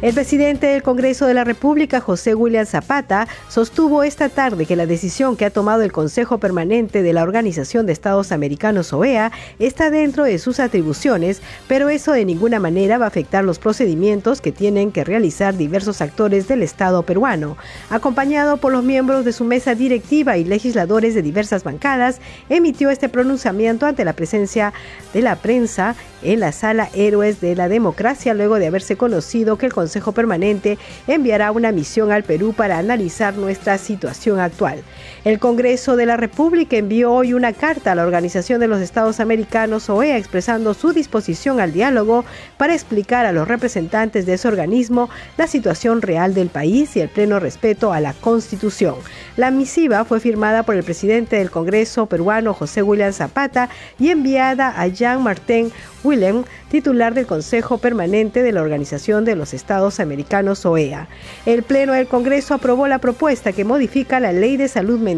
El presidente del Congreso de la República, José William Zapata, sostuvo esta tarde que la decisión que ha tomado el Consejo Permanente de la Organización de Estados Americanos, OEA, está dentro de sus atribuciones, pero eso de ninguna manera va a afectar los procedimientos que tienen que realizar diversos actores del Estado peruano. Acompañado por los miembros de su mesa directiva y legisladores de diversas bancadas, emitió este pronunciamiento ante la presencia de la prensa en la sala Héroes de la Democracia luego de haberse conocido que el Consejo Permanente enviará una misión al Perú para analizar nuestra situación actual. El Congreso de la República envió hoy una carta a la Organización de los Estados Americanos, OEA, expresando su disposición al diálogo para explicar a los representantes de ese organismo la situación real del país y el pleno respeto a la Constitución. La misiva fue firmada por el presidente del Congreso peruano, José William Zapata, y enviada a Jean Martin Willem, titular del Consejo Permanente de la Organización de los Estados Americanos, OEA. El Pleno del Congreso aprobó la propuesta que modifica la Ley de Salud Mental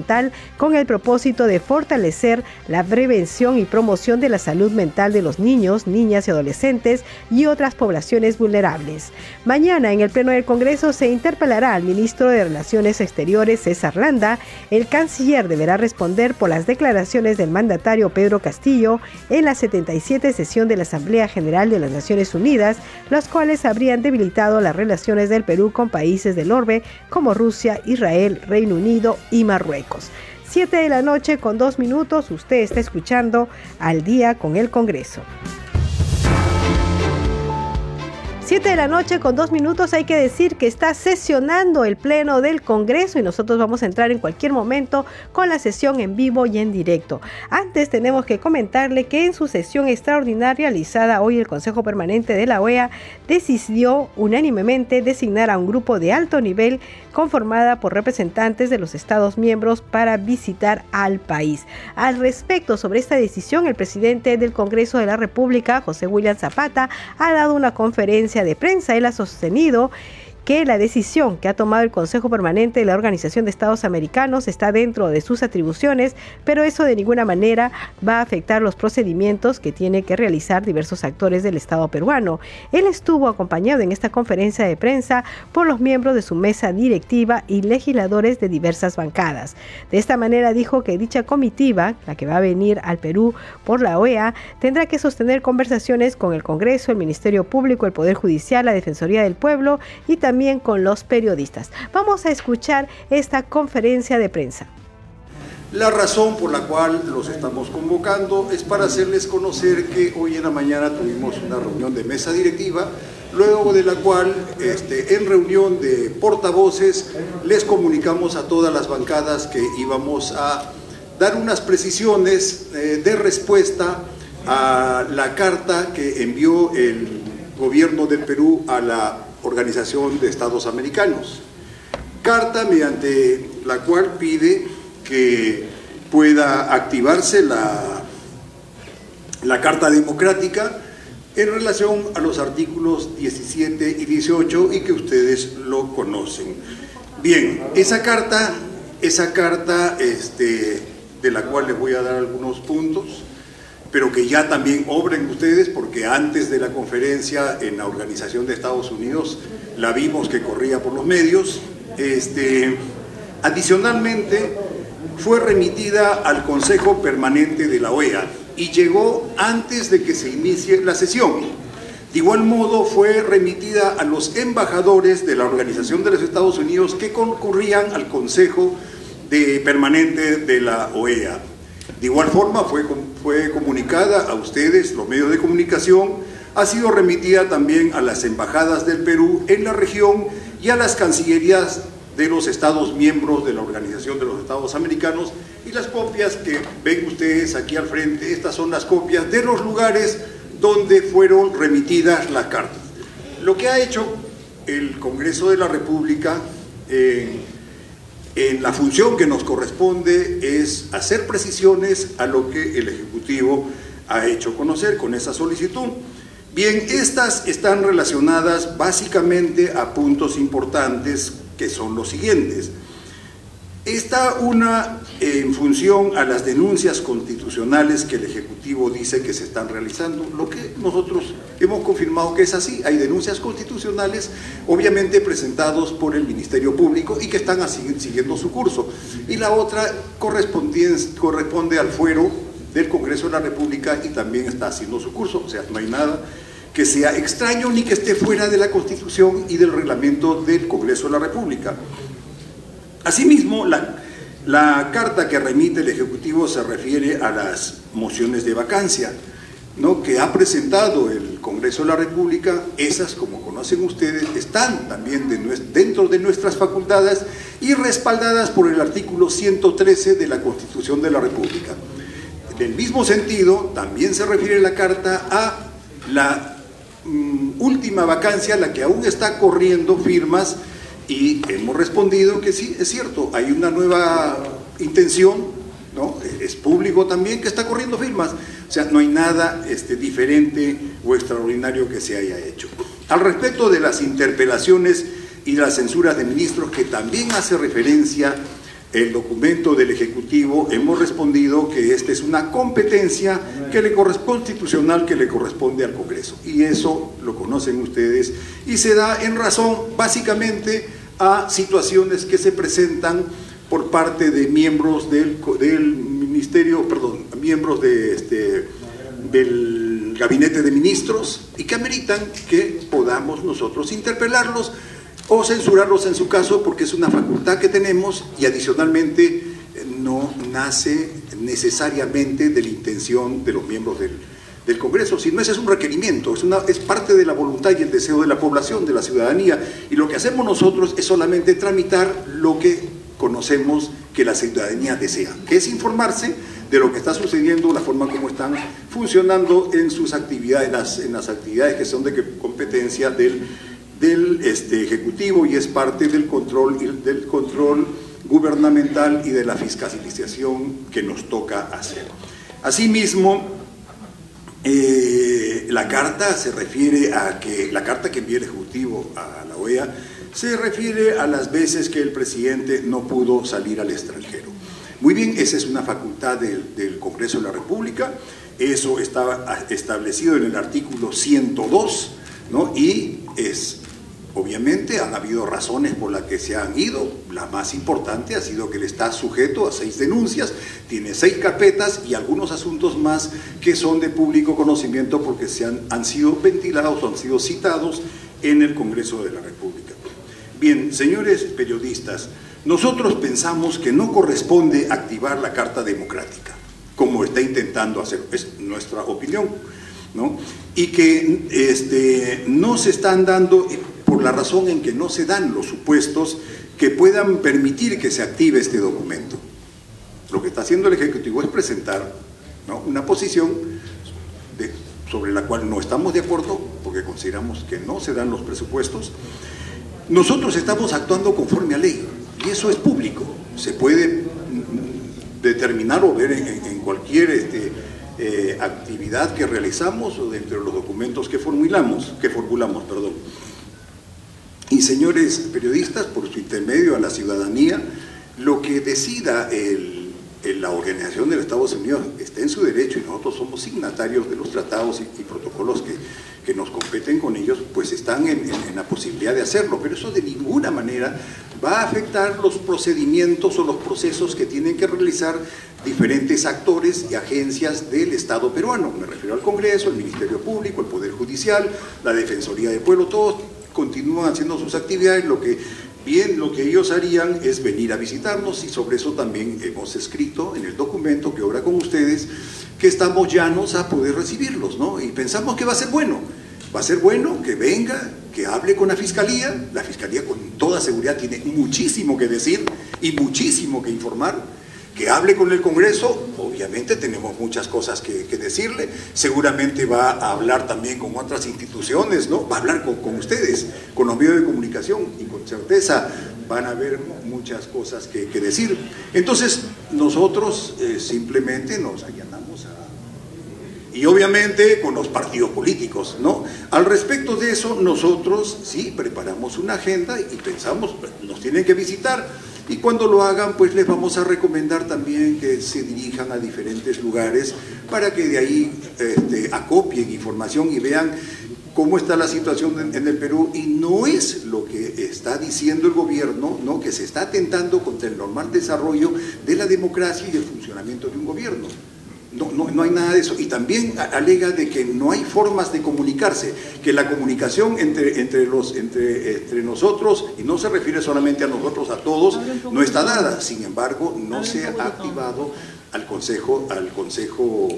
con el propósito de fortalecer la prevención y promoción de la salud mental de los niños, niñas y adolescentes y otras poblaciones vulnerables. Mañana en el Pleno del Congreso se interpelará al ministro de Relaciones Exteriores, César Landa. El canciller deberá responder por las declaraciones del mandatario Pedro Castillo en la 77 sesión de la Asamblea General de las Naciones Unidas, las cuales habrían debilitado las relaciones del Perú con países del orbe como Rusia, Israel, Reino Unido y Marruecos. Siete de la noche con dos minutos, usted está escuchando al día con el Congreso. 7 de la noche con dos minutos hay que decir que está sesionando el Pleno del Congreso y nosotros vamos a entrar en cualquier momento con la sesión en vivo y en directo. Antes tenemos que comentarle que en su sesión extraordinaria realizada hoy el Consejo Permanente de la OEA decidió unánimemente designar a un grupo de alto nivel conformada por representantes de los Estados miembros para visitar al país. Al respecto sobre esta decisión, el presidente del Congreso de la República, José William Zapata, ha dado una conferencia de prensa, él ha sostenido que la decisión que ha tomado el Consejo Permanente de la Organización de Estados Americanos está dentro de sus atribuciones, pero eso de ninguna manera va a afectar los procedimientos que tiene que realizar diversos actores del Estado peruano. Él estuvo acompañado en esta conferencia de prensa por los miembros de su mesa directiva y legisladores de diversas bancadas. De esta manera dijo que dicha comitiva, la que va a venir al Perú por la OEA, tendrá que sostener conversaciones con el Congreso, el Ministerio Público, el Poder Judicial, la Defensoría del Pueblo y también con los periodistas. Vamos a escuchar esta conferencia de prensa. La razón por la cual los estamos convocando es para hacerles conocer que hoy en la mañana tuvimos una reunión de mesa directiva, luego de la cual este, en reunión de portavoces les comunicamos a todas las bancadas que íbamos a dar unas precisiones eh, de respuesta a la carta que envió el gobierno del Perú a la Organización de Estados Americanos. Carta mediante la cual pide que pueda activarse la, la Carta Democrática en relación a los artículos 17 y 18 y que ustedes lo conocen. Bien, esa carta, esa carta este, de la cual les voy a dar algunos puntos, pero que ya también obren ustedes porque antes de la conferencia en la Organización de Estados Unidos la vimos que corría por los medios. Este, adicionalmente, fue remitida al Consejo Permanente de la OEA y llegó antes de que se inicie la sesión. De igual modo, fue remitida a los embajadores de la Organización de los Estados Unidos que concurrían al Consejo de Permanente de la OEA. De igual forma, fue, fue comunicada a ustedes, los medios de comunicación, ha sido remitida también a las embajadas del Perú en la región y a las cancillerías de los Estados miembros de la Organización de los Estados Americanos y las copias que ven ustedes aquí al frente, estas son las copias de los lugares donde fueron remitidas las cartas. Lo que ha hecho el Congreso de la República en, en la función que nos corresponde es hacer precisiones a lo que el Ejecutivo ha hecho conocer con esa solicitud. Bien, estas están relacionadas básicamente a puntos importantes que son los siguientes. Está una en función a las denuncias constitucionales que el Ejecutivo dice que se están realizando, lo que nosotros hemos confirmado que es así. Hay denuncias constitucionales, obviamente presentados por el Ministerio Público y que están siguiendo su curso. Y la otra corresponde al fuero del Congreso de la República y también está haciendo su curso, o sea, no hay nada que sea extraño ni que esté fuera de la Constitución y del reglamento del Congreso de la República. Asimismo, la, carta que remite el Ejecutivo se refiere a las mociones de vacancia, ¿no? que ha presentado el Congreso de la República, esas, como conocen ustedes, están también dentro de nuestras facultades y respaldadas por el artículo 113 de la Constitución de la República. En el mismo sentido, también se refiere la carta a la mm, última vacancia, la que aún está corriendo firmas, y hemos respondido que sí, es cierto, hay una nueva intención, ¿no? es público también que está corriendo firmas, o sea, no hay nada este, diferente o extraordinario que se haya hecho. Al respecto de las interpelaciones y las censuras de ministros, que también hace referencia el documento del Ejecutivo hemos respondido que esta es una competencia que le constitucional que le corresponde al Congreso. Y eso lo conocen ustedes y se da en razón básicamente a situaciones que se presentan por parte de miembros del, Ministerio, perdón, miembros de este, del Gabinete de Ministros y que ameritan que podamos nosotros interpelarlos o censurarlos en su caso porque es una facultad que tenemos y adicionalmente no nace necesariamente de la intención de los miembros del, del Congreso, sino ese es un requerimiento, es, una, es parte de la voluntad y el deseo de la población, de la ciudadanía, y lo que hacemos nosotros es solamente tramitar lo que conocemos que la ciudadanía desea, que es informarse de lo que está sucediendo, la forma como están funcionando en sus actividades, las, en las actividades que son de competencia del del este, Ejecutivo y es parte del control, del control gubernamental y de la fiscalización que nos toca hacer. Asimismo, eh, la carta se refiere a que, la carta que envía el Ejecutivo a la OEA se refiere a las veces que el presidente no pudo salir al extranjero. Muy bien, esa es una facultad del, del Congreso de la República, eso está establecido en el artículo 102, ¿no? y es Obviamente han habido razones por las que se han ido. La más importante ha sido que él está sujeto a seis denuncias, tiene seis carpetas y algunos asuntos más que son de público conocimiento porque se han, han sido ventilados o han sido citados en el Congreso de la República. Bien, señores periodistas, nosotros pensamos que no corresponde activar la Carta Democrática, como está intentando hacer, es nuestra opinión, ¿no? Y que este, no se están dando por la razón en que no se dan los supuestos que puedan permitir que se active este documento. Lo que está haciendo el Ejecutivo es presentar una posición sobre la cual no estamos de acuerdo porque consideramos que no se dan los presupuestos. Nosotros estamos actuando conforme a ley y eso es público. Se puede determinar o ver en, cualquier este, eh, actividad que realizamos o dentro de los documentos que formulamos, que formulamos, perdón. Y señores periodistas, por su intermedio a la ciudadanía, lo que decida la Organización de los Estados Unidos está en su derecho y nosotros somos signatarios de los tratados y, protocolos que, que, nos competen con ellos, pues están en, la posibilidad de hacerlo, pero eso de ninguna manera va a afectar los procedimientos o los procesos que tienen que realizar diferentes actores y agencias del Estado peruano. Me refiero al Congreso, el Ministerio Público, el Poder Judicial, la Defensoría del Pueblo, todos continúan haciendo sus actividades, lo que bien lo que ellos harían es venir a visitarnos y sobre eso también hemos escrito en el documento que obra con ustedes que estamos llanos a poder recibirlos, ¿no? Y pensamos que va a ser bueno, va a ser bueno que venga que hable con la Fiscalía, la Fiscalía con toda seguridad tiene muchísimo que decir y muchísimo que informar, que hable con el Congreso, obviamente tenemos muchas cosas que, decirle, seguramente va a hablar también con otras instituciones, ¿no? va a hablar con, ustedes, con los medios de comunicación y con certeza van a haber muchas cosas que, decir. Entonces nosotros eh, simplemente nos allanamos a y obviamente con los partidos políticos, ¿no? Al respecto de eso, nosotros sí preparamos una agenda y pensamos, nos tienen que visitar y cuando lo hagan, pues les vamos a recomendar también que se dirijan a diferentes lugares para que de ahí este, acopien información y vean cómo está la situación en, el Perú y no es lo que está diciendo el gobierno, ¿no? que se está atentando contra el normal desarrollo de la democracia y el funcionamiento de un gobierno. No, no, no, hay nada de eso. Y también alega de que no hay formas de comunicarse, que la comunicación entre, entre, los, entre, entre nosotros, y no se refiere solamente a nosotros, a todos, no está dada. Sin embargo, no se ha activado al Consejo, al Consejo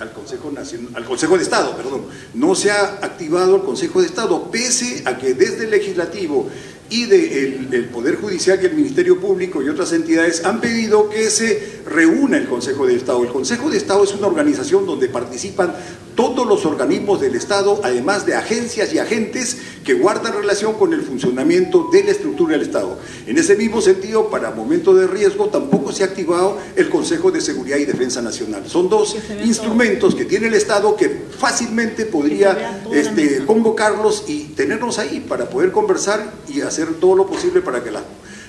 al Consejo Nacional, al Consejo de Estado, perdón, no se ha activado el Consejo de Estado, pese a que desde el legislativo y del de Poder Judicial y el Ministerio Público y otras entidades han pedido que se reúna el Consejo de Estado. El Consejo de Estado es una organización donde participan todos los organismos del Estado, además de agencias y agentes que guardan relación con el funcionamiento de la estructura del Estado. En ese mismo sentido, para momentos de riesgo, tampoco se ha activado el Consejo de Seguridad y Defensa Nacional. Son dos instrumentos que tiene el Estado que fácilmente podría este, convocarlos y tenernos ahí para poder conversar y hacer todo lo posible para que las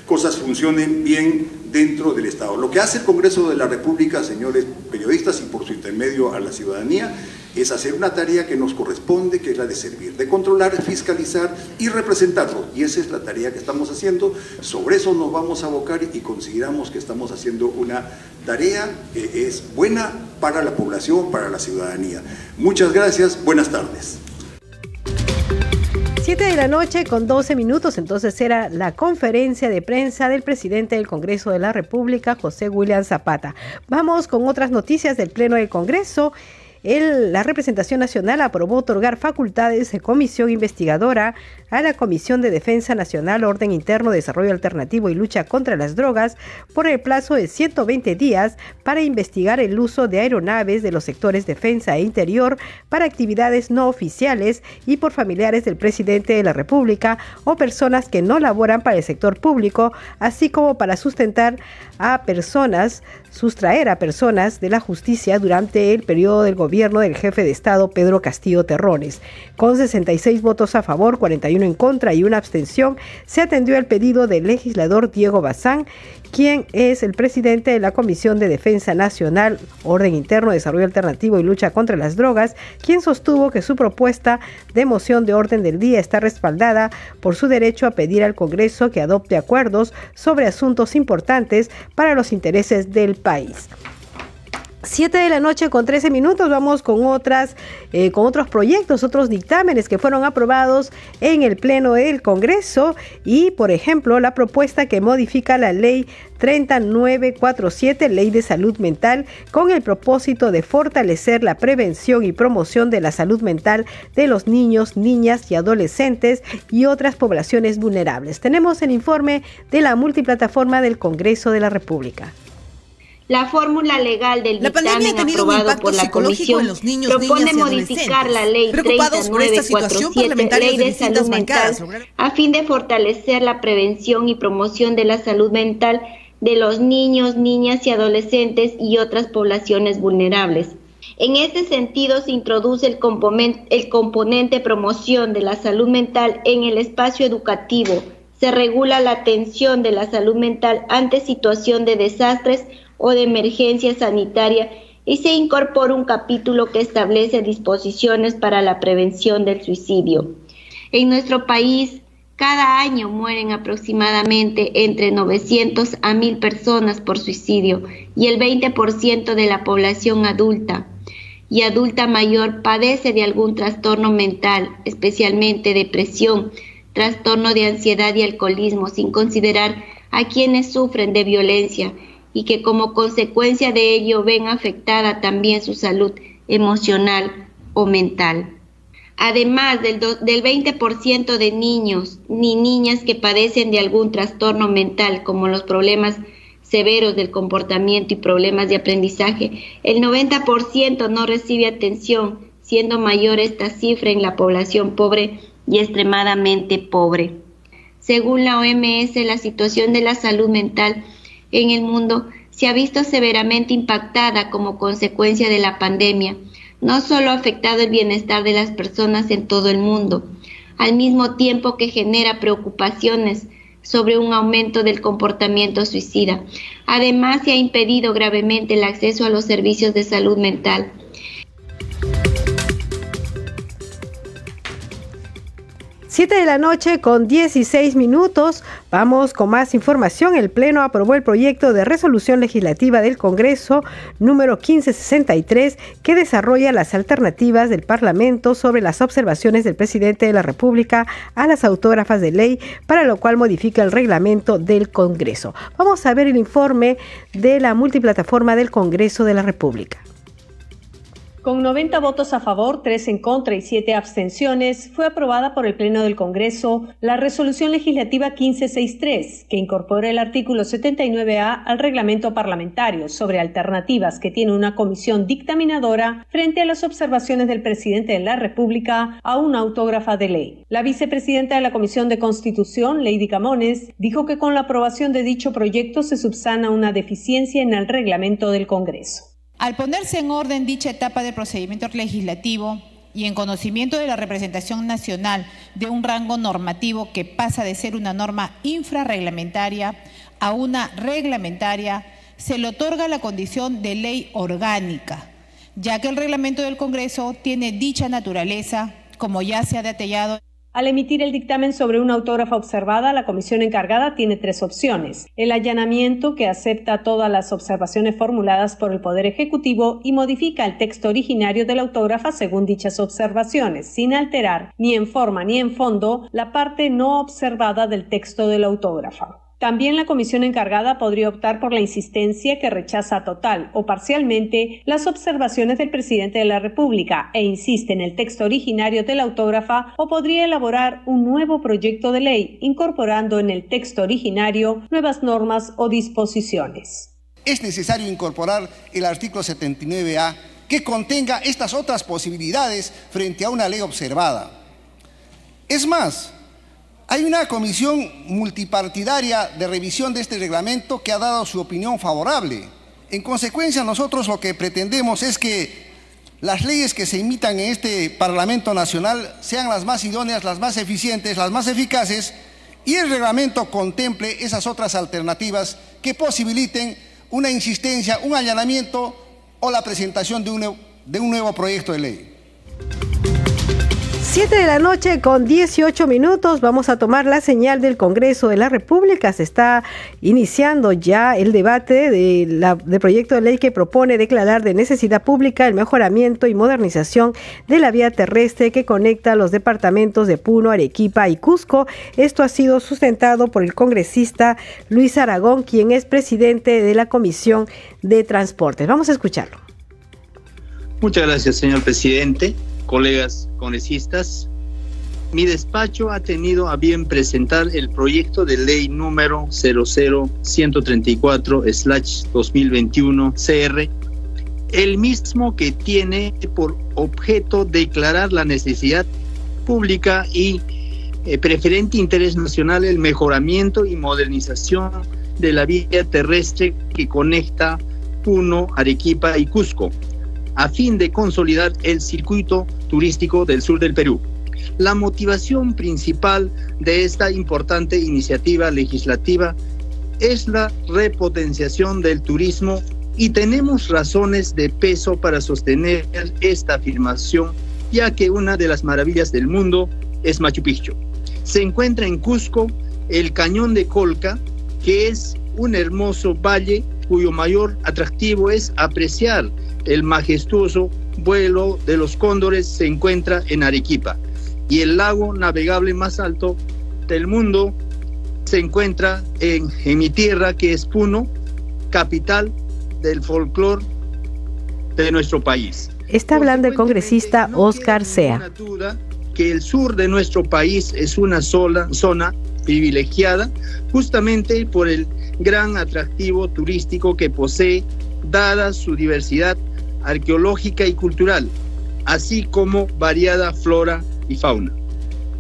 cosas funcionen bien dentro del Estado. Lo que hace el Congreso de la República, señores periodistas, y por su intermedio a la ciudadanía, es hacer una tarea que nos corresponde, que es la de servir, de controlar, fiscalizar y representarlo. Y esa es la tarea que estamos haciendo. Sobre eso nos vamos a abocar y consideramos que estamos haciendo una tarea que es buena para la población, para la ciudadanía. Muchas gracias, buenas tardes. 7 de la noche con 12 minutos, entonces era la conferencia de prensa del presidente del Congreso de la República, José William Zapata. Vamos con otras noticias del Pleno del Congreso la representación nacional aprobó otorgar facultades de comisión investigadora a la Comisión de Defensa Nacional, Orden Interno, Desarrollo Alternativo y Lucha contra las Drogas por el plazo de 120 días para investigar el uso de aeronaves de los sectores defensa e interior para actividades no oficiales y por familiares del presidente de la República o personas que no laboran para el sector público, así como para sustentar a personas, sustraer a personas de la justicia durante el periodo del gobierno del jefe de Estado Pedro Castillo Terrones. Con 66 votos a favor, 41 en contra y una abstención, se atendió al pedido del legislador Diego Bazán, quien es el presidente de la Comisión de Defensa Nacional, Orden Interno, Desarrollo Alternativo y Lucha contra las Drogas, quien sostuvo que su propuesta de moción de orden del día está respaldada por su derecho a pedir al Congreso que adopte acuerdos sobre asuntos importantes para los intereses del país. 7 de la noche con 13 minutos vamos con otras eh, con otros proyectos, otros dictámenes que fueron aprobados en el pleno del Congreso y por ejemplo la propuesta que modifica la ley 3947, ley de salud mental, con el propósito de fortalecer la prevención y promoción de la salud mental de los niños, niñas y adolescentes y otras poblaciones vulnerables. Tenemos el informe de la multiplataforma del Congreso de la República. La fórmula legal del dictamen aprobado por la Comisión los niños, propone modificar la Ley 3947, Ley de Salud Mental, a fin de fortalecer la prevención y promoción de la salud mental de los niños, niñas y adolescentes y otras poblaciones vulnerables. En este sentido, se introduce el componente, el componente promoción de la salud mental en el espacio educativo. Se regula la atención de la salud mental ante situación de desastres o de emergencia sanitaria y se incorpora un capítulo que establece disposiciones para la prevención del suicidio. En nuestro país, cada año mueren aproximadamente entre 900 a 1000 personas por suicidio y el 20% de la población adulta y adulta mayor padece de algún trastorno mental, especialmente depresión, trastorno de ansiedad y alcoholismo, sin considerar a quienes sufren de violencia y que como consecuencia de ello ven afectada también su salud emocional o mental. además del, del 20% de niños ni niñas que padecen de algún trastorno mental, como los problemas severos del comportamiento y problemas de aprendizaje, el 90% no recibe atención, siendo mayor esta cifra en la población pobre y extremadamente pobre. Según la OMS, la situación de la salud mental en el mundo se ha visto severamente impactada como consecuencia de la pandemia. No solo ha afectado el bienestar de las personas en todo el mundo, al mismo tiempo que genera preocupaciones sobre un aumento del comportamiento suicida. Además, se ha impedido gravemente el acceso a los servicios de salud mental. Siete de la noche con 16 minutos. Vamos con más información. El Pleno aprobó el proyecto de resolución legislativa del Congreso número 1563 que desarrolla las alternativas del Parlamento sobre las observaciones del presidente de la República a las autógrafas de ley, para lo cual modifica el reglamento del Congreso. Vamos a ver el informe de la multiplataforma del Congreso de la República. Con 90 votos a favor, 3 en contra y 7 abstenciones, fue aprobada por el Pleno del Congreso la resolución legislativa 1563, que incorpora el artículo 79A al reglamento parlamentario sobre alternativas que tiene una comisión dictaminadora frente a las observaciones del presidente de la República a una autógrafa de ley. La vicepresidenta de la Comisión de Constitución, Lady Camones, dijo que con la aprobación de dicho proyecto se subsana una deficiencia en el reglamento del Congreso. Al ponerse en orden dicha etapa del procedimiento legislativo y en conocimiento de la representación nacional de un rango normativo que pasa de ser una norma infrarreglamentaria a una reglamentaria, se le otorga la condición de ley orgánica, ya que el reglamento del Congreso tiene dicha naturaleza, como ya se ha detallado. Al emitir el dictamen sobre una autógrafa observada, la comisión encargada tiene tres opciones. El allanamiento, que acepta todas las observaciones formuladas por el Poder Ejecutivo y modifica el texto originario de la autógrafa según dichas observaciones, sin alterar ni en forma ni en fondo la parte no observada del texto de la autógrafa. También la comisión encargada podría optar por la insistencia que rechaza total o parcialmente las observaciones del presidente de la República e insiste en el texto originario de la autógrafa o podría elaborar un nuevo proyecto de ley incorporando en el texto originario nuevas normas o disposiciones. Es necesario incorporar el artículo 79A que contenga estas otras posibilidades frente a una ley observada. Es más, hay una comisión multipartidaria de revisión de este reglamento que ha dado su opinión favorable. En consecuencia, nosotros lo que pretendemos es que las leyes que se imitan en este Parlamento Nacional sean las más idóneas, las más eficientes, las más eficaces y el reglamento contemple esas otras alternativas que posibiliten una insistencia, un allanamiento o la presentación de un, de un nuevo proyecto de ley. 7 de la noche con 18 minutos vamos a tomar la señal del Congreso de la República. Se está iniciando ya el debate del de proyecto de ley que propone declarar de necesidad pública el mejoramiento y modernización de la vía terrestre que conecta los departamentos de Puno, Arequipa y Cusco. Esto ha sido sustentado por el congresista Luis Aragón, quien es presidente de la Comisión de Transportes. Vamos a escucharlo. Muchas gracias, señor presidente colegas congresistas, mi despacho ha tenido a bien presentar el proyecto de ley número 00134-2021 CR, el mismo que tiene por objeto declarar la necesidad pública y eh, preferente interés nacional el mejoramiento y modernización de la vía terrestre que conecta Puno, Arequipa y Cusco a fin de consolidar el circuito turístico del sur del Perú. La motivación principal de esta importante iniciativa legislativa es la repotenciación del turismo y tenemos razones de peso para sostener esta afirmación, ya que una de las maravillas del mundo es Machu Picchu. Se encuentra en Cusco el Cañón de Colca, que es un hermoso valle cuyo mayor atractivo es apreciar el majestuoso vuelo de los cóndores se encuentra en Arequipa y el lago navegable más alto del mundo se encuentra en, mi tierra que es Puno, capital del folclore de nuestro país. Está hablando el congresista Oscar Sea. que el sur de nuestro país es una sola zona privilegiada justamente por el gran atractivo turístico que posee, dada su diversidad arqueológica y cultural, así como variada flora y fauna.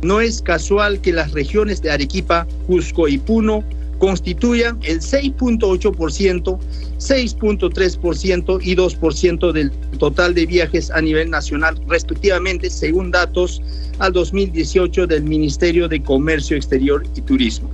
No es casual que las regiones de Arequipa, Cusco y Puno constituyan el 6.8%, 6.3% y 2% del total de viajes a nivel nacional, respectivamente, según datos al 2018 del Ministerio de Comercio Exterior y Turismo.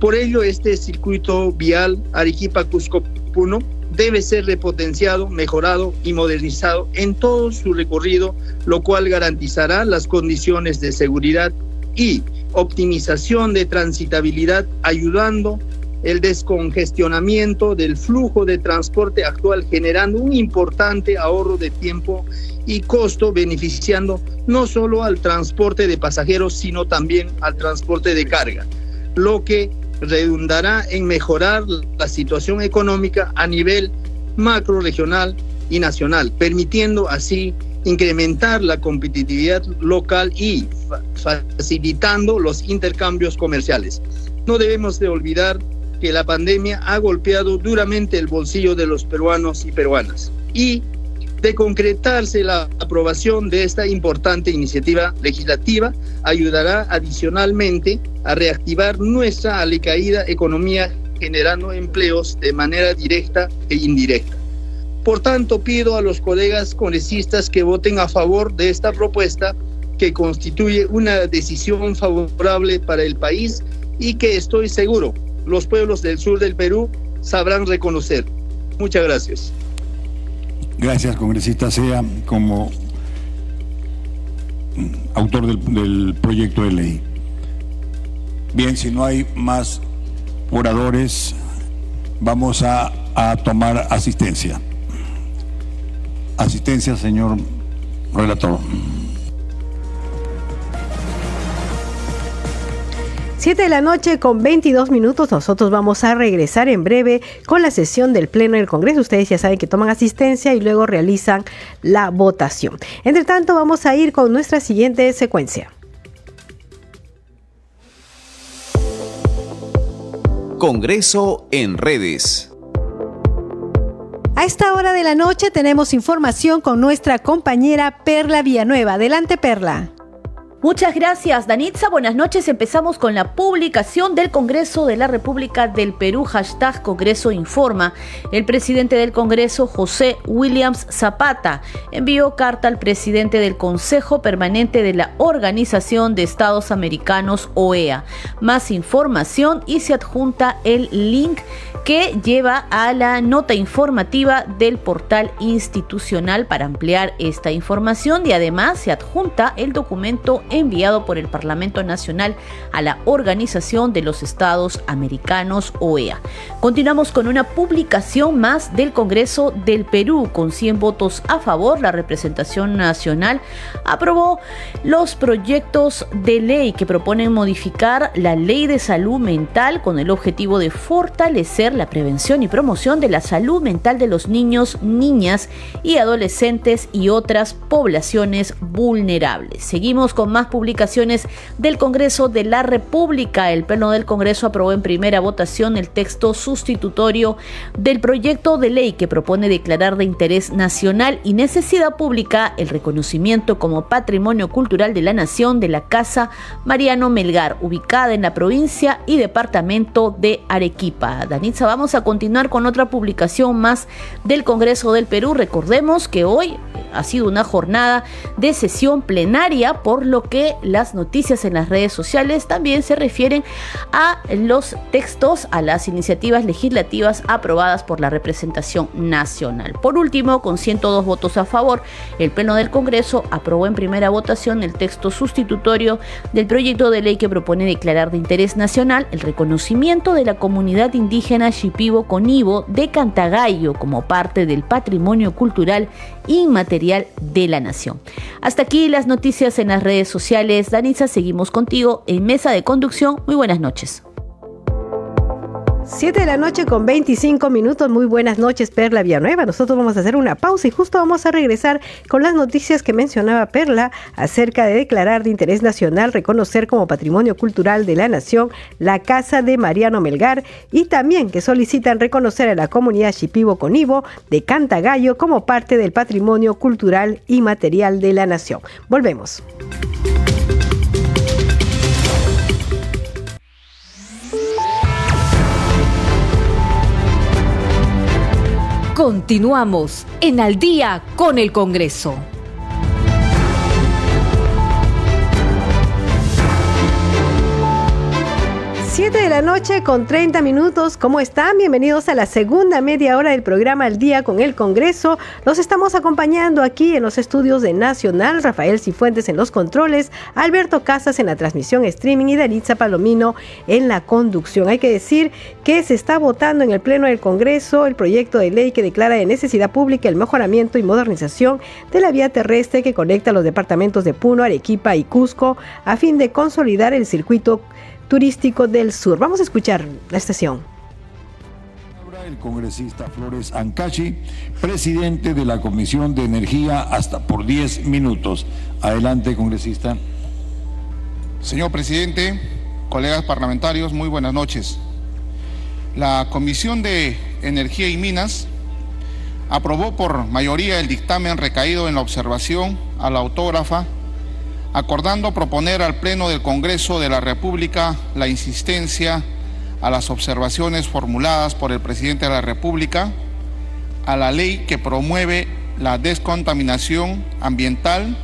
Por ello, este circuito vial Arequipa-Cusco-Puno debe ser repotenciado, mejorado y modernizado en todo su recorrido, lo cual garantizará las condiciones de seguridad y optimización de transitabilidad, ayudando el descongestionamiento del flujo de transporte actual, generando un importante ahorro de tiempo y costo, beneficiando no solo al transporte de pasajeros, sino también al transporte de carga, lo que redundará en mejorar la situación económica a nivel macro, regional y nacional, permitiendo así incrementar la competitividad local y facilitando los intercambios comerciales. No debemos de olvidar que la pandemia ha golpeado duramente el bolsillo de los peruanos y peruanas y de concretarse la aprobación de esta importante iniciativa legislativa, ayudará adicionalmente a reactivar nuestra alicaída economía generando empleos de manera directa e indirecta. Por tanto, pido a los colegas congresistas que voten a favor de esta propuesta que constituye una decisión favorable para el país y que estoy seguro los pueblos del sur del Perú sabrán reconocer. Muchas gracias. Gracias, congresista Sea, como autor del, proyecto de ley. Bien, si no hay más oradores, vamos a, tomar asistencia. Asistencia, señor relator. 7 de la noche con 22 minutos. Nosotros vamos a regresar en breve con la sesión del Pleno del Congreso. Ustedes ya saben que toman asistencia y luego realizan la votación. Entre tanto, vamos a ir con nuestra siguiente secuencia. Congreso en redes. A esta hora de la noche tenemos información con nuestra compañera Perla Villanueva. Adelante, Perla. Muchas gracias, Danitza. Buenas noches. Empezamos con la publicación del Congreso de la República del Perú, hashtag Congreso Informa. El presidente del Congreso, José Williams Zapata, envió carta al presidente del Consejo Permanente de la Organización de Estados Americanos, OEA. Más información y se adjunta el link que lleva a la nota informativa del portal institucional para ampliar esta información y además se adjunta el documento enviado por el Parlamento Nacional a la Organización de los Estados Americanos, OEA. Continuamos con una publicación más del Congreso del Perú. Con 100 votos a favor, la representación nacional aprobó los proyectos de ley que proponen modificar la ley de salud mental con el objetivo de fortalecer la prevención y promoción de la salud mental de los niños, niñas y adolescentes y otras poblaciones vulnerables. Seguimos con más publicaciones del Congreso de la República. El Pleno del Congreso aprobó en primera votación el texto sustitutorio del proyecto de ley que propone declarar de interés nacional y necesidad pública el reconocimiento como patrimonio cultural de la nación de la Casa Mariano Melgar, ubicada en la provincia y departamento de Arequipa. Danitza, vamos a continuar con otra publicación más del Congreso del Perú. Recordemos que hoy ha sido una jornada de sesión plenaria, por lo que las noticias en las redes sociales también se refieren a los textos, a las iniciativas legislativas aprobadas por la representación nacional. Por último, con 102 votos a favor, el Pleno del Congreso aprobó en primera votación el texto sustitutorio del proyecto de ley que propone declarar de interés nacional el reconocimiento de la comunidad indígena Shipibo Conibo de Cantagallo como parte del patrimonio cultural inmaterial de la nación. Hasta aquí las noticias en las redes sociales. Danisa, seguimos contigo en Mesa de Conducción. Muy buenas noches. 7 de la noche con 25 minutos. Muy buenas noches, Perla Villanueva. Nosotros vamos a hacer una pausa y justo vamos a regresar con las noticias que mencionaba Perla acerca de declarar de interés nacional, reconocer como patrimonio cultural de la nación la casa de Mariano Melgar y también que solicitan reconocer a la comunidad Shipibo Conibo de Cantagallo como parte del patrimonio cultural y material de la nación. Volvemos. Continuamos en Al día con el Congreso. 7 de la noche con 30 minutos. ¿Cómo están? Bienvenidos a la segunda media hora del programa Al Día con el Congreso. Los estamos acompañando aquí en los estudios de Nacional, Rafael Cifuentes en los controles, Alberto Casas en la transmisión streaming y Danitza Palomino en la conducción. Hay que decir que se está votando en el Pleno del Congreso el proyecto de ley que declara de necesidad pública el mejoramiento y modernización de la vía terrestre que conecta los departamentos de Puno, Arequipa y Cusco a fin de consolidar el circuito turístico del sur. Vamos a escuchar la estación. El congresista Flores Ancachi, presidente de la Comisión de Energía, hasta por 10 minutos. Adelante, congresista. Señor presidente, colegas parlamentarios, muy buenas noches. La Comisión de Energía y Minas aprobó por mayoría el dictamen recaído en la observación a la autógrafa acordando proponer al Pleno del Congreso de la República la insistencia a las observaciones formuladas por el Presidente de la República a la ley que promueve la descontaminación ambiental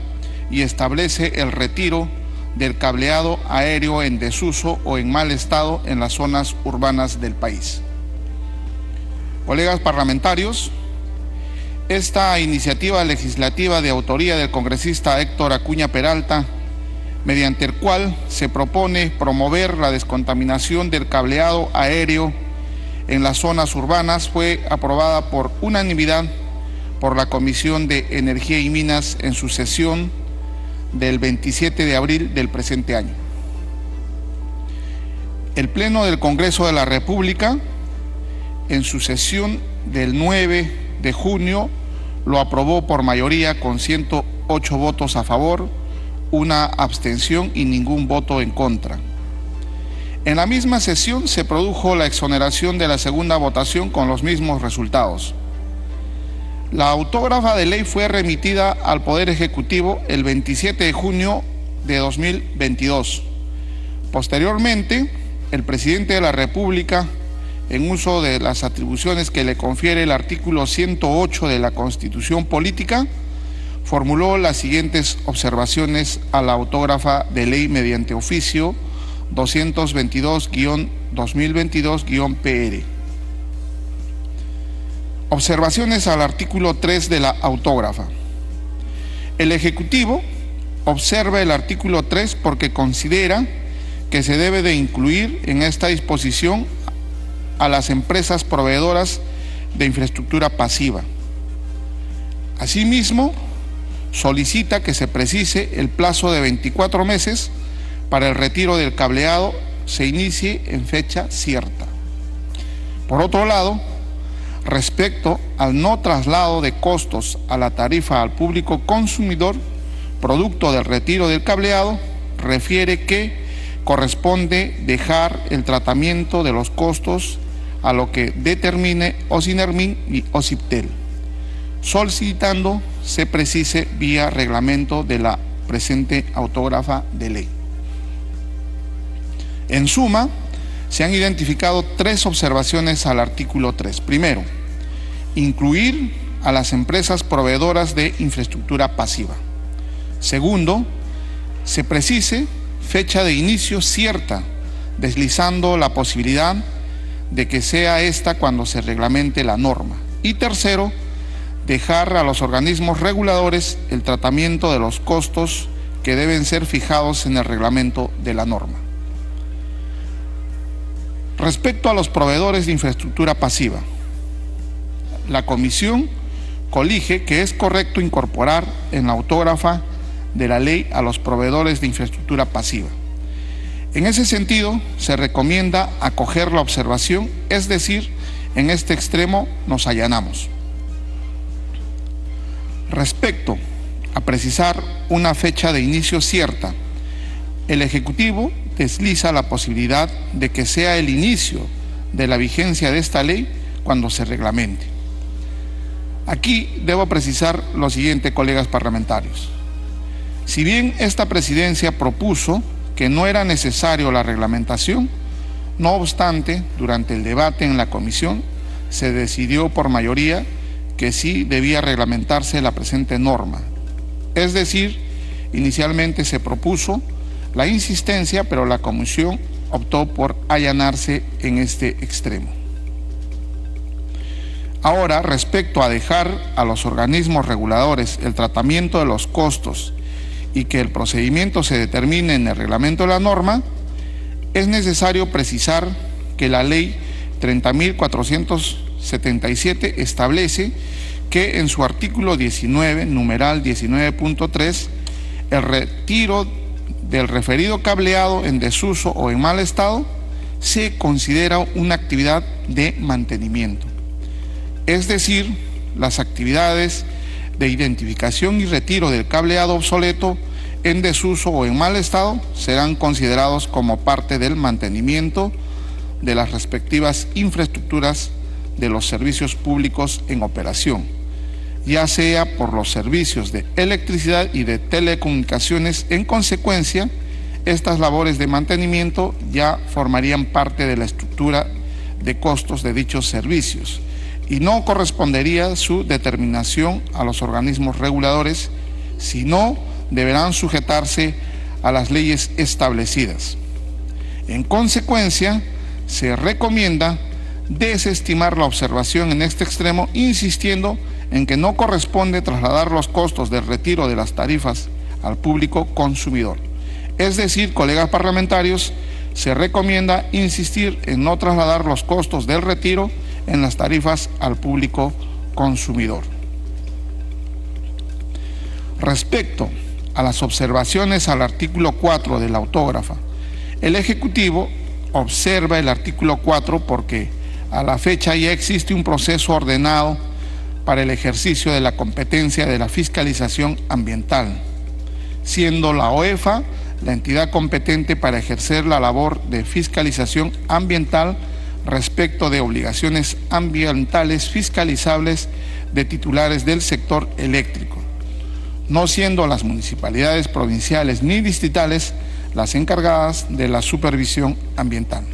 y establece el retiro del cableado aéreo en desuso o en mal estado en las zonas urbanas del país. Colegas parlamentarios, esta iniciativa legislativa de autoría del congresista Héctor Acuña Peralta, mediante el cual se propone promover la descontaminación del cableado aéreo en las zonas urbanas, fue aprobada por unanimidad por la Comisión de Energía y Minas en su sesión del 27 de abril del presente año. El Pleno del Congreso de la República, en su sesión del 9 de junio, lo aprobó por mayoría con 108 votos a favor, una abstención y ningún voto en contra. En la misma sesión se produjo la exoneración de la segunda votación con los mismos resultados. La autógrafa de ley fue remitida al Poder Ejecutivo el 27 de junio de 2022. Posteriormente, el presidente de la República en uso de las atribuciones que le confiere el artículo 108 de la Constitución Política, formuló las siguientes observaciones a la autógrafa de ley mediante oficio 222-2022-PR. Observaciones al artículo 3 de la autógrafa. El Ejecutivo observa el artículo 3 porque considera que se debe de incluir en esta disposición a las empresas proveedoras de infraestructura pasiva. Asimismo, solicita que se precise el plazo de 24 meses para el retiro del cableado se inicie en fecha cierta. Por otro lado, respecto al no traslado de costos a la tarifa al público consumidor, producto del retiro del cableado, refiere que corresponde dejar el tratamiento de los costos a lo que determine OSINERMIN y OSIPTEL, solicitando se precise vía reglamento de la presente autógrafa de ley. En suma, se han identificado tres observaciones al artículo 3. Primero, incluir a las empresas proveedoras de infraestructura pasiva. Segundo, se precise fecha de inicio cierta, deslizando la posibilidad de que sea esta cuando se reglamente la norma. Y tercero, dejar a los organismos reguladores el tratamiento de los costos que deben ser fijados en el reglamento de la norma. Respecto a los proveedores de infraestructura pasiva, la Comisión colige que es correcto incorporar en la autógrafa de la ley a los proveedores de infraestructura pasiva. En ese sentido, se recomienda acoger la observación, es decir, en este extremo nos allanamos. Respecto a precisar una fecha de inicio cierta, el Ejecutivo desliza la posibilidad de que sea el inicio de la vigencia de esta ley cuando se reglamente. Aquí debo precisar lo siguiente, colegas parlamentarios. Si bien esta presidencia propuso que no era necesario la reglamentación, no obstante, durante el debate en la comisión se decidió por mayoría que sí debía reglamentarse la presente norma. Es decir, inicialmente se propuso la insistencia, pero la comisión optó por allanarse en este extremo. Ahora, respecto a dejar a los organismos reguladores el tratamiento de los costos y que el procedimiento se determine en el reglamento de la norma, es necesario precisar que la ley 30.477 establece que en su artículo 19, numeral 19.3, el retiro del referido cableado en desuso o en mal estado se considera una actividad de mantenimiento. Es decir, las actividades de identificación y retiro del cableado obsoleto en desuso o en mal estado serán considerados como parte del mantenimiento de las respectivas infraestructuras de los servicios públicos en operación, ya sea por los servicios de electricidad y de telecomunicaciones. En consecuencia, estas labores de mantenimiento ya formarían parte de la estructura de costos de dichos servicios y no correspondería su determinación a los organismos reguladores, sino deberán sujetarse a las leyes establecidas. En consecuencia, se recomienda desestimar la observación en este extremo, insistiendo en que no corresponde trasladar los costos del retiro de las tarifas al público consumidor. Es decir, colegas parlamentarios, se recomienda insistir en no trasladar los costos del retiro en las tarifas al público consumidor. Respecto a las observaciones al artículo 4 de la autógrafa, el Ejecutivo observa el artículo 4 porque a la fecha ya existe un proceso ordenado para el ejercicio de la competencia de la fiscalización ambiental, siendo la OEFA la entidad competente para ejercer la labor de fiscalización ambiental respecto de obligaciones ambientales fiscalizables de titulares del sector eléctrico, no siendo las municipalidades provinciales ni distritales las encargadas de la supervisión ambiental,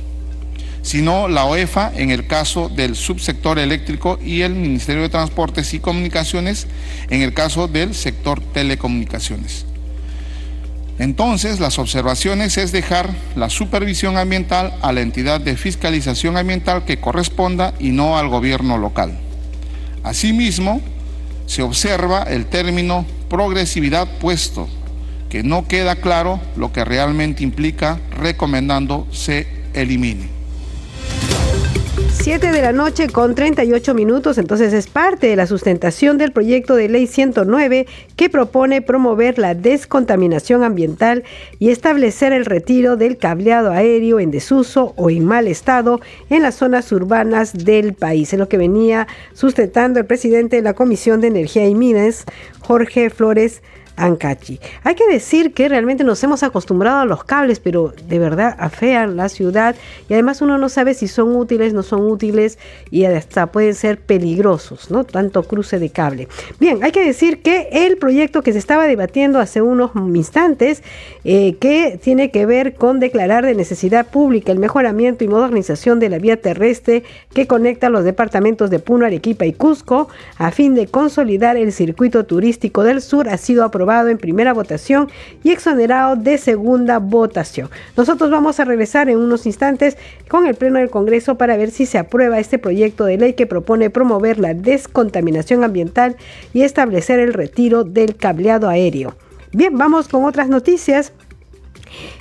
sino la OEFA en el caso del subsector eléctrico y el Ministerio de Transportes y Comunicaciones en el caso del sector telecomunicaciones. Entonces, las observaciones es dejar la supervisión ambiental a la entidad de fiscalización ambiental que corresponda y no al gobierno local. Asimismo, se observa el término progresividad puesto, que no queda claro lo que realmente implica, recomendando se elimine. 7 de la noche con 38 minutos, entonces es parte de la sustentación del proyecto de ley 109 que propone promover la descontaminación ambiental y establecer el retiro del cableado aéreo en desuso o en mal estado en las zonas urbanas del país. Es lo que venía sustentando el presidente de la Comisión de Energía y Minas, Jorge Flores Ancachi. Hay que decir que realmente nos hemos acostumbrado a los cables, pero de verdad afean la ciudad y además uno no sabe si son útiles, no son útiles y hasta pueden ser peligrosos, ¿no? Tanto cruce de cable. Bien, hay que decir que el proyecto que se estaba debatiendo hace unos instantes, eh, que tiene que ver con declarar de necesidad pública el mejoramiento y modernización de la vía terrestre que conecta los departamentos de Puno, Arequipa y Cusco, a fin de consolidar el circuito turístico del sur, ha sido aprobado en primera votación y exonerado de segunda votación. Nosotros vamos a regresar en unos instantes con el Pleno del Congreso para ver si se aprueba este proyecto de ley que propone promover la descontaminación ambiental y establecer el retiro del cableado aéreo. Bien, vamos con otras noticias.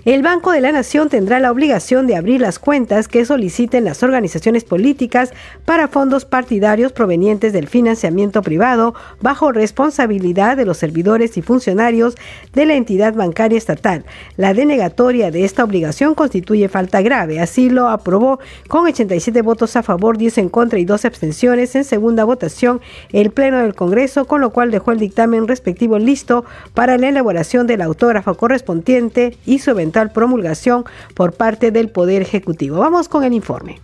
El Banco de la Nación tendrá la obligación de abrir las cuentas que soliciten las organizaciones políticas para fondos partidarios provenientes del financiamiento privado bajo responsabilidad de los servidores y funcionarios de la entidad bancaria estatal. La denegatoria de esta obligación constituye falta grave. Así lo aprobó con 87 votos a favor, 10 en contra y 12 abstenciones en segunda votación el Pleno del Congreso, con lo cual dejó el dictamen respectivo listo para la elaboración del autógrafo correspondiente y su eventual promulgación por parte del Poder Ejecutivo. Vamos con el informe.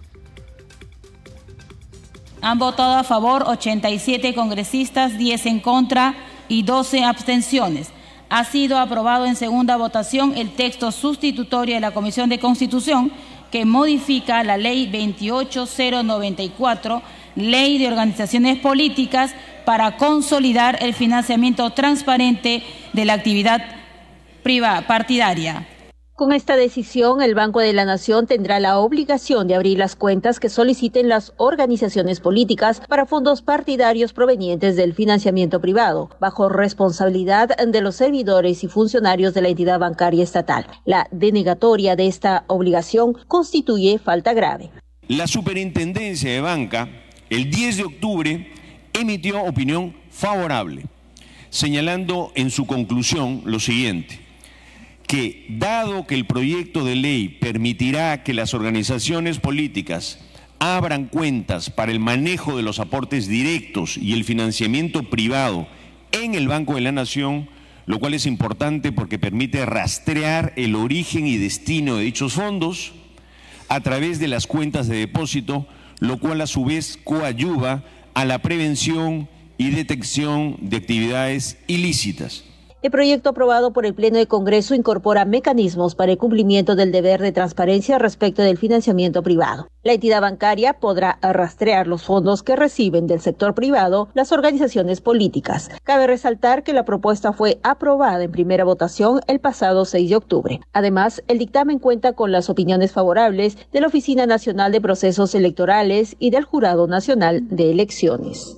Han votado a favor 87 congresistas, 10 en contra y 12 abstenciones. Ha sido aprobado en segunda votación el texto sustitutorio de la Comisión de Constitución que modifica la Ley 28094, Ley de Organizaciones Políticas, para consolidar el financiamiento transparente de la actividad partidaria. Con esta decisión, el Banco de la Nación tendrá la obligación de abrir las cuentas que soliciten las organizaciones políticas para fondos partidarios provenientes del financiamiento privado, bajo responsabilidad de los servidores y funcionarios de la entidad bancaria estatal. La denegatoria de esta obligación constituye falta grave. La Superintendencia de Banca, el 10 de octubre, emitió opinión favorable, señalando en su conclusión lo siguiente que, dado que el proyecto de ley permitirá que las organizaciones políticas abran cuentas para el manejo de los aportes directos y el financiamiento privado en el Banco de la Nación, lo cual es importante porque permite rastrear el origen y destino de dichos fondos a través de las cuentas de depósito, lo cual a su vez coayuva a la prevención y detección de actividades ilícitas. El proyecto aprobado por el Pleno de Congreso incorpora mecanismos para el cumplimiento del deber de transparencia respecto del financiamiento privado. La entidad bancaria podrá rastrear los fondos que reciben del sector privado las organizaciones políticas. Cabe resaltar que la propuesta fue aprobada en primera votación el pasado 6 de octubre. Además, el dictamen cuenta con las opiniones favorables de la Oficina Nacional de Procesos Electorales y del Jurado Nacional de Elecciones.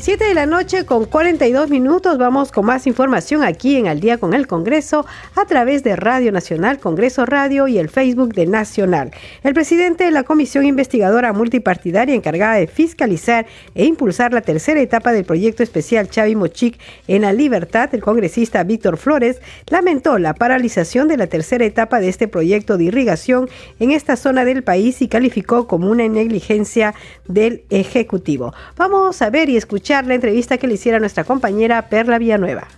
7 de la noche con 42 minutos vamos con más información aquí en Al día con el Congreso a través de Radio Nacional, Congreso Radio y el Facebook de Nacional. El presidente de la Comisión Investigadora Multipartidaria encargada de fiscalizar e impulsar la tercera etapa del proyecto especial Chavi Mochic en la libertad, el congresista Víctor Flores, lamentó la paralización de la tercera etapa de este proyecto de irrigación en esta zona del país y calificó como una negligencia del Ejecutivo. Vamos a ver y escuchar la entrevista que le hiciera nuestra compañera Perla Villanueva.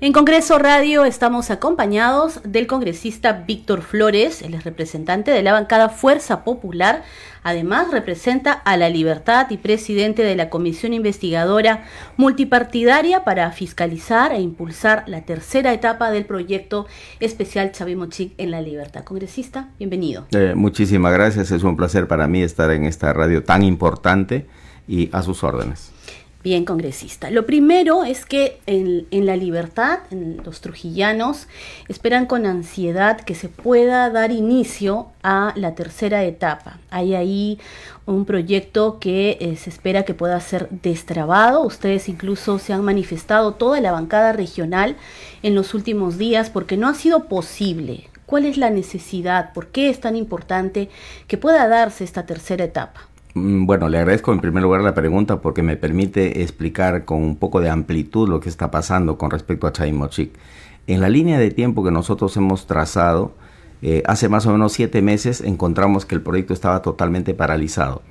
En Congreso Radio estamos acompañados del congresista Víctor Flores, el representante de la bancada Fuerza Popular, además representa a la Libertad y presidente de la Comisión Investigadora Multipartidaria para fiscalizar e impulsar la tercera etapa del proyecto especial Chavimochic en la Libertad. Congresista, bienvenido. Eh, muchísimas gracias, es un placer para mí estar en esta radio tan importante y a sus órdenes. Bien, congresista. Lo primero es que en, la libertad, en los trujillanos, esperan con ansiedad que se pueda dar inicio a la tercera etapa. Hay ahí un proyecto que eh, se espera que pueda ser destrabado. Ustedes incluso se han manifestado toda la bancada regional en los últimos días porque no ha sido posible. ¿Cuál es la necesidad? ¿Por qué es tan importante que pueda darse esta tercera etapa? Mm, bueno, le agradezco en primer lugar la pregunta porque me permite explicar con un poco de amplitud lo que está pasando con respecto a Chaimochic. En la línea de tiempo que nosotros hemos trazado, eh, hace más o menos siete meses encontramos que el proyecto estaba totalmente paralizado.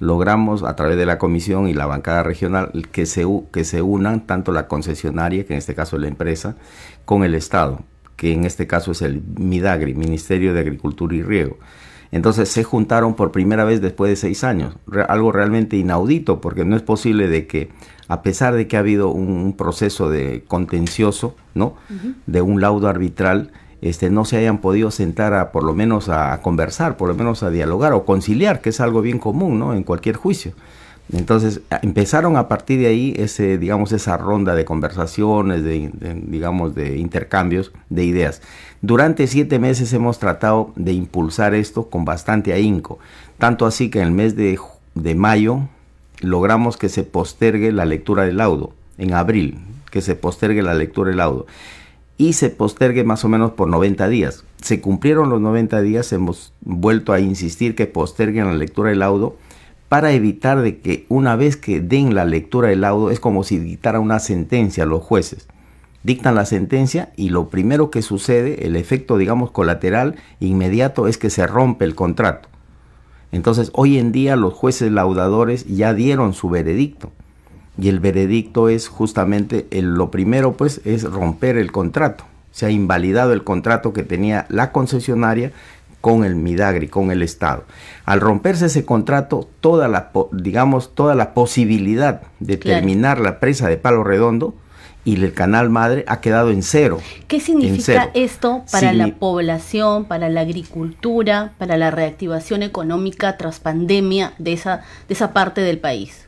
Logramos a través de la comisión y la bancada regional que se, que se unan tanto la concesionaria, que en este caso es la empresa, con el Estado, que en este caso es el MIDAGRI, Ministerio de Agricultura y Riego. Entonces se juntaron por primera vez después de seis años, algo realmente inaudito, porque no es posible de que, a pesar de que ha habido un, proceso de contencioso, ¿no? De un laudo arbitral, este, no se hayan podido sentar a por lo menos a, conversar, por lo menos a dialogar o conciliar, que es algo bien común, ¿no? En cualquier juicio. Entonces empezaron a partir de ahí ese, digamos, esa ronda de conversaciones, de, digamos, de intercambios de ideas. Durante siete meses hemos tratado de impulsar esto con bastante ahínco, tanto así que en el mes de, mayo logramos que se postergue la lectura del laudo, en abril, que se postergue la lectura del laudo. y se postergue más o menos por 90 días. Se cumplieron los 90 días, hemos vuelto a insistir que posterguen la lectura del laudo para evitar de que una vez que den la lectura del laudo es como si dictara una sentencia a los jueces. Dictan la sentencia y lo primero que sucede, el efecto digamos colateral inmediato es que se rompe el contrato. Entonces hoy en día los jueces laudadores ya dieron su veredicto y el veredicto es justamente lo primero pues es romper el contrato. Se ha invalidado el contrato que tenía la concesionaria con el Midagri, con el Estado. Al romperse ese contrato, toda la digamos toda la posibilidad de terminar la presa de Palo Redondo y el canal madre ha quedado en cero. ¿Qué significa esto para la población, para la agricultura, para la reactivación económica tras pandemia de esa, de esa parte del país?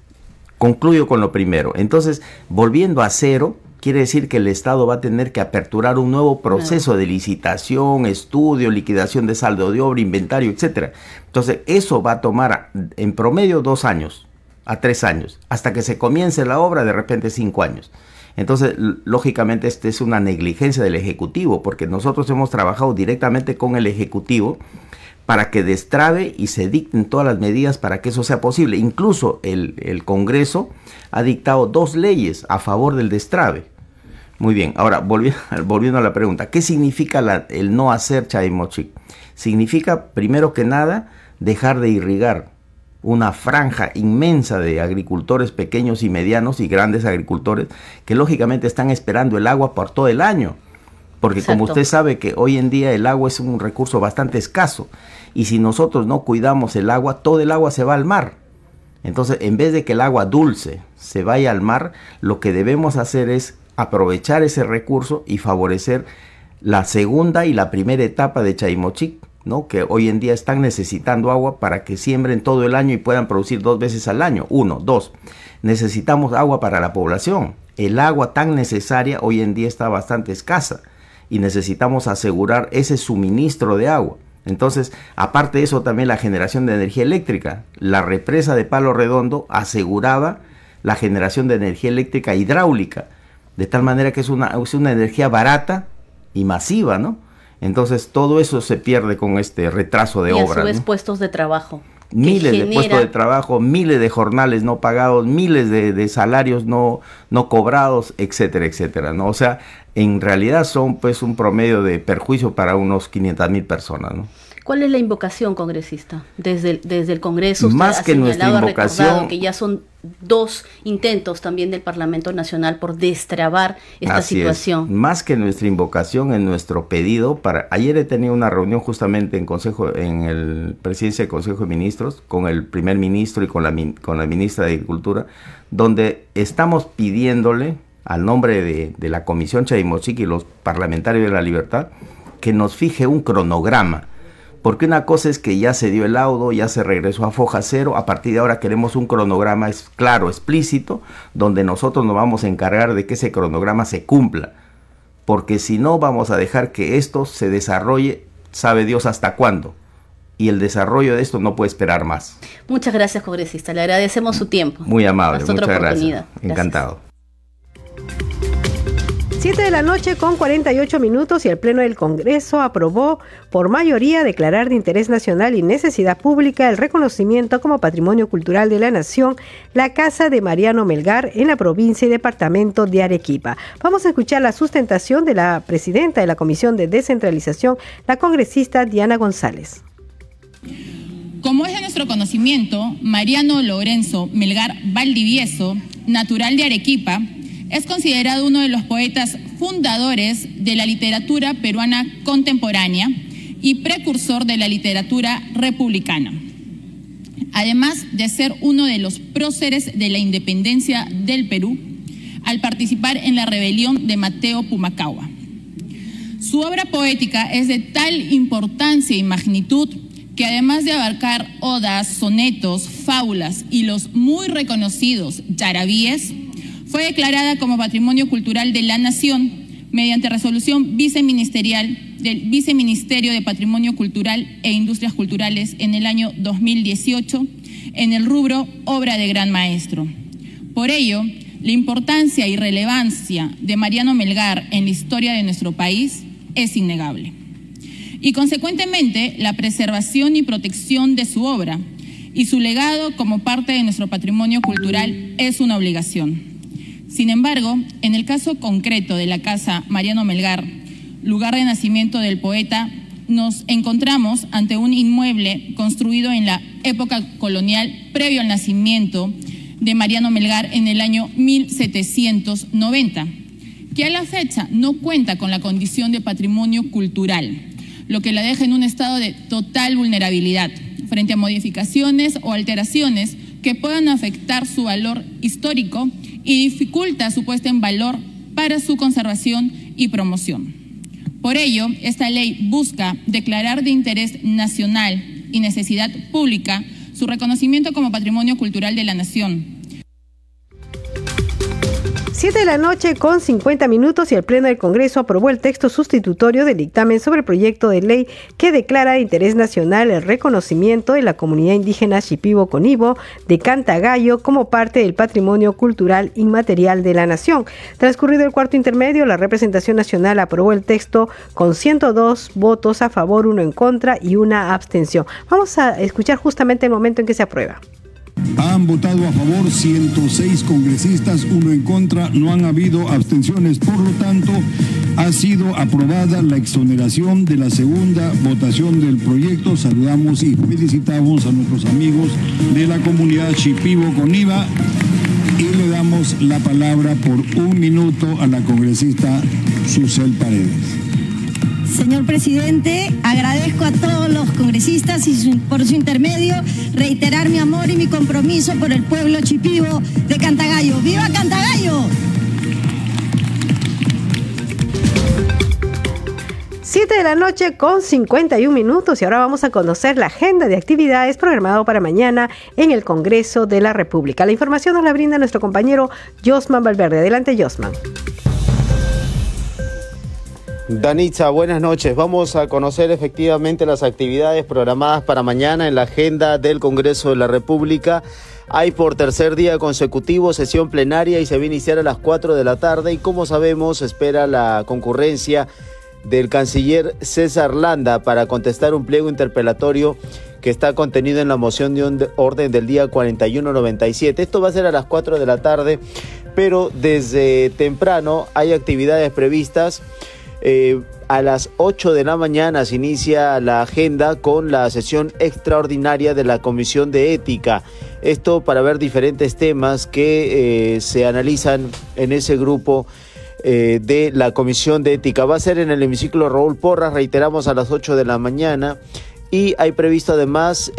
Concluyo con lo primero. Entonces, volviendo a cero, quiere decir que el Estado va a tener que aperturar un nuevo proceso de licitación, estudio, liquidación de saldo de obra, inventario, etcétera. Entonces, eso va a tomar en promedio dos años a tres años, hasta que se comience la obra, de repente cinco años. Entonces, lógicamente, esta es una negligencia del Ejecutivo, porque nosotros hemos trabajado directamente con el Ejecutivo para que destrabe y se dicten todas las medidas para que eso sea posible. Incluso el, Congreso ha dictado dos leyes a favor del destrabe. Muy bien, ahora volviendo, volviendo a la pregunta, ¿qué significa el no hacer Chaimochic? Significa, primero que nada, dejar de irrigar una franja inmensa de agricultores pequeños y medianos y grandes agricultores que lógicamente están esperando el agua por todo el año. Porque como usted sabe que hoy en día el agua es un recurso bastante escaso y si nosotros no cuidamos el agua, todo el agua se va al mar. Entonces, en vez de que el agua dulce se vaya al mar, lo que debemos hacer es aprovechar ese recurso y favorecer la segunda y la primera etapa de Chaimochic ¿no? que hoy en día están necesitando agua para que siembren todo el año y puedan producir dos veces al año. Uno, dos, necesitamos agua para la población. El agua tan necesaria hoy en día está bastante escasa y necesitamos asegurar ese suministro de agua. Entonces, aparte de eso, también la generación de energía eléctrica. La represa de Palo Redondo aseguraba la generación de energía eléctrica hidráulica, de tal manera que es una, es una energía barata y masiva, ¿no? Entonces todo eso se pierde con este retraso de obra. Y a su puestos de trabajo. Miles de puestos de trabajo, miles de jornales no pagados, miles de, salarios no, no cobrados, etcétera, etcétera. ¿no? O sea, en realidad son pues un promedio de perjuicio para unos 500 mil personas. ¿no? ¿Cuál es la invocación congresista? Desde el, desde el Congreso, más que nuestra invocación, que ya son dos intentos también del Parlamento Nacional por destrabar esta situación. Más que nuestra invocación, en nuestro pedido para ayer he tenido una reunión justamente en consejo en el presidencia del Consejo de Ministros con el primer ministro y con la con la ministra de Agricultura, donde estamos pidiéndole al nombre de, de la Comisión Chaimochic y los parlamentarios de la Libertad que nos fije un cronograma porque una cosa es que ya se dio el laudo, ya se regresó a foja cero, a partir de ahora queremos un cronograma claro, explícito, donde nosotros nos vamos a encargar de que ese cronograma se cumpla. Porque si no, vamos a dejar que esto se desarrolle, sabe Dios hasta cuándo. Y el desarrollo de esto no puede esperar más. Muchas gracias, congresista. Le agradecemos su tiempo. Muy amable, muchas gracias. Encantado. 7 de la noche con 48 minutos y el Pleno del Congreso aprobó por mayoría declarar de interés nacional y necesidad pública el reconocimiento como Patrimonio Cultural de la Nación la Casa de Mariano Melgar en la provincia y departamento de Arequipa. Vamos a escuchar la sustentación de la presidenta de la Comisión de Descentralización, la congresista Diana González. Como es de nuestro conocimiento, Mariano Lorenzo Melgar Valdivieso, natural de Arequipa, es considerado uno de los poetas fundadores de la literatura peruana contemporánea y precursor de la literatura republicana. Además de ser uno de los próceres de la independencia del Perú, al participar en la rebelión de Mateo Pumacagua. Su obra poética es de tal importancia y magnitud que además de abarcar odas, sonetos, fábulas y los muy reconocidos yarabíes, fue declarada como Patrimonio Cultural de la Nación mediante resolución viceministerial del Viceministerio de Patrimonio Cultural e Industrias Culturales en el año 2018 en el rubro Obra de Gran Maestro. Por ello, La importancia y relevancia de Mariano Melgar en la historia de nuestro país es innegable. Y consecuentemente, la preservación y protección de su obra y su legado como parte de nuestro patrimonio cultural es una obligación. Sin embargo, en el caso concreto de la Casa Mariano Melgar, lugar de nacimiento del poeta, nos encontramos ante un inmueble construido en la época colonial previo al nacimiento de Mariano Melgar en el año 1790, que a la fecha no cuenta con la condición de patrimonio cultural, lo que la deja en un estado de total vulnerabilidad frente a modificaciones o alteraciones que puedan afectar su valor histórico y dificulta su puesta en valor para su conservación y promoción. Por ello, esta ley busca declarar de interés nacional y necesidad pública su reconocimiento como patrimonio cultural de la nación, 7 de la noche con 50 minutos y el Pleno del Congreso aprobó el texto sustitutorio del dictamen sobre el proyecto de ley que declara de interés nacional el reconocimiento de la comunidad indígena Shipibo Conibo de Cantagallo como parte del patrimonio cultural inmaterial de la nación. Transcurrido el cuarto intermedio, la representación nacional aprobó el texto con 102 votos a favor, uno en contra y una abstención. Vamos a escuchar justamente el momento en que se aprueba. Han votado a favor 106 congresistas, uno en contra, no han habido abstenciones. Por lo tanto, ha sido aprobada la exoneración de la segunda votación del proyecto. Saludamos y felicitamos a nuestros amigos de la comunidad Chipivo Coniva y le damos la palabra por un minuto a la congresista Susel Paredes. Señor presidente, agradezco a todos los congresistas y por su intermedio reiterar mi amor y mi compromiso por el pueblo chipivo de Cantagallo. ¡Viva Cantagallo! Siete de la noche con 51 minutos y ahora vamos a conocer la agenda de actividades programado para mañana en el Congreso de la República. La información nos la brinda nuestro compañero Josman Valverde. Adelante, Josman. Danitza, buenas noches. Vamos a conocer efectivamente las actividades programadas para mañana en la agenda del Congreso de la República. Hay por tercer día consecutivo sesión plenaria y se va a iniciar a las 4 de la tarde y como sabemos espera la concurrencia del canciller César Landa para contestar un pliego interpelatorio que está contenido en la moción de orden del día 4197. Esto va a ser a las 4 de la tarde, pero desde temprano hay actividades previstas. Eh, a las 8 de la mañana se inicia la agenda con la sesión extraordinaria de la Comisión de Ética. Esto para ver diferentes temas que eh, se analizan en ese grupo eh, de la Comisión de Ética. Va a ser en el hemiciclo Raúl Porras, reiteramos a las 8 de la mañana. Y hay previsto además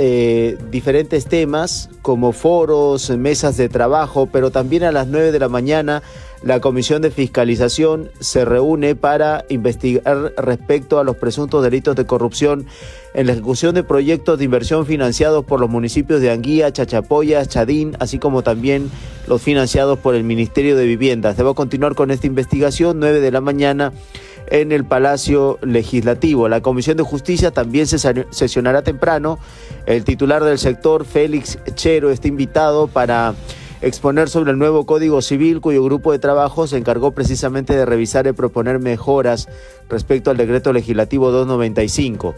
diferentes temas como foros, mesas de trabajo, pero también a las 9 de la mañana la Comisión de Fiscalización se reúne para investigar respecto a los presuntos delitos de corrupción en la ejecución de proyectos de inversión financiados por los municipios de Anguía, Chachapoya, Chadín, así como también los financiados por el Ministerio de Vivienda. Se va a continuar con esta investigación, 9 de la mañana en el Palacio Legislativo. La Comisión de Justicia también se sesionará temprano. El titular del sector, Félix Chero, está invitado para exponer sobre el nuevo Código Civil, cuyo grupo de trabajo se encargó precisamente de revisar y proponer mejoras respecto al decreto legislativo 295.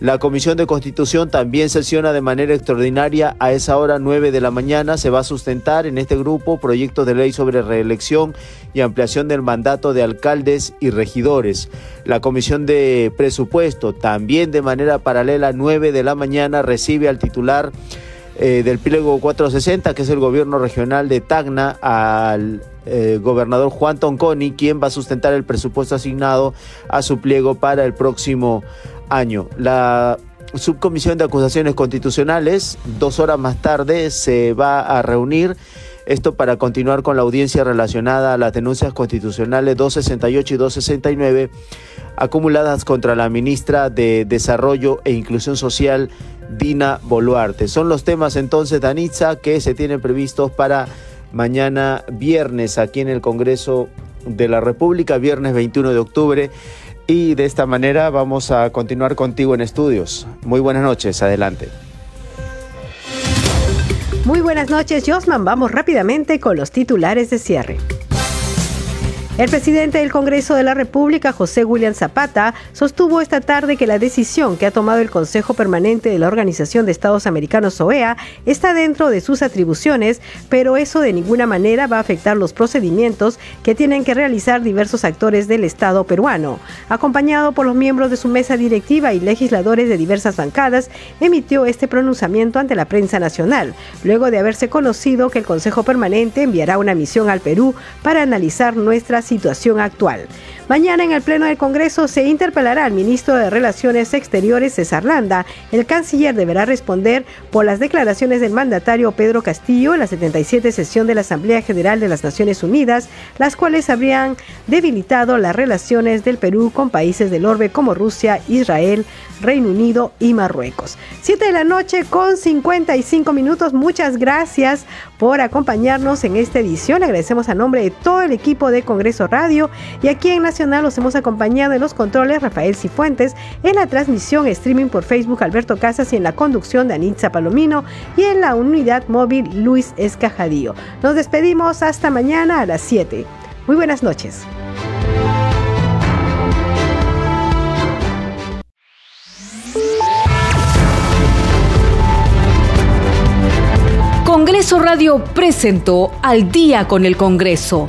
La Comisión de Constitución también sesiona de manera extraordinaria a esa hora 9 de la mañana. Se va a sustentar en este grupo proyectos de ley sobre reelección y ampliación del mandato de alcaldes y regidores. La Comisión de Presupuesto también de manera paralela 9 de la mañana recibe al titular eh, del pliego 460, que es el gobierno regional de Tacna, al eh, gobernador Juan Tonconi, quien va a sustentar el presupuesto asignado a su pliego para el próximo año. La subcomisión de acusaciones constitucionales, dos horas más tarde, se va a reunir. Esto para continuar con la audiencia relacionada a las denuncias constitucionales 268 y 269 acumuladas contra la ministra de Desarrollo e Inclusión Social, Dina Boluarte. Son los temas entonces, Danitza, que se tienen previstos para mañana viernes aquí en el Congreso de la República, viernes 21 de octubre. Y de esta manera vamos a continuar contigo en estudios. Muy buenas noches, adelante. Muy buenas noches, Josman. Vamos rápidamente con los titulares de cierre. El presidente del Congreso de la República, José William Zapata, sostuvo esta tarde que la decisión que ha tomado el Consejo Permanente de la Organización de Estados Americanos, OEA, está dentro de sus atribuciones, pero eso de ninguna manera va a afectar los procedimientos que tienen que realizar diversos actores del Estado peruano. Acompañado por los miembros de su mesa directiva y legisladores de diversas bancadas, emitió este pronunciamiento ante la prensa nacional, luego de haberse conocido que el Consejo Permanente enviará una misión al Perú para analizar nuestras situación actual. Mañana en el Pleno del Congreso se interpelará al ministro de Relaciones Exteriores, César Landa. El canciller deberá responder por las declaraciones del mandatario Pedro Castillo en la 77 sesión de la Asamblea General de las Naciones Unidas, las cuales habrían debilitado las relaciones del Perú con países del orbe como Rusia, Israel, Reino Unido y Marruecos. Siete de la noche con 55 minutos. Muchas gracias por acompañarnos en esta edición. Agradecemos a nombre de todo el equipo de Congreso Radio y aquí en Nacional los hemos acompañado en los controles Rafael Cifuentes, en la transmisión streaming por Facebook Alberto Casas y en la conducción de Anitza Palomino y en la unidad móvil Luis Escajadío. Nos despedimos hasta mañana a las 7. Muy buenas noches. Congreso Radio presentó Al día con el Congreso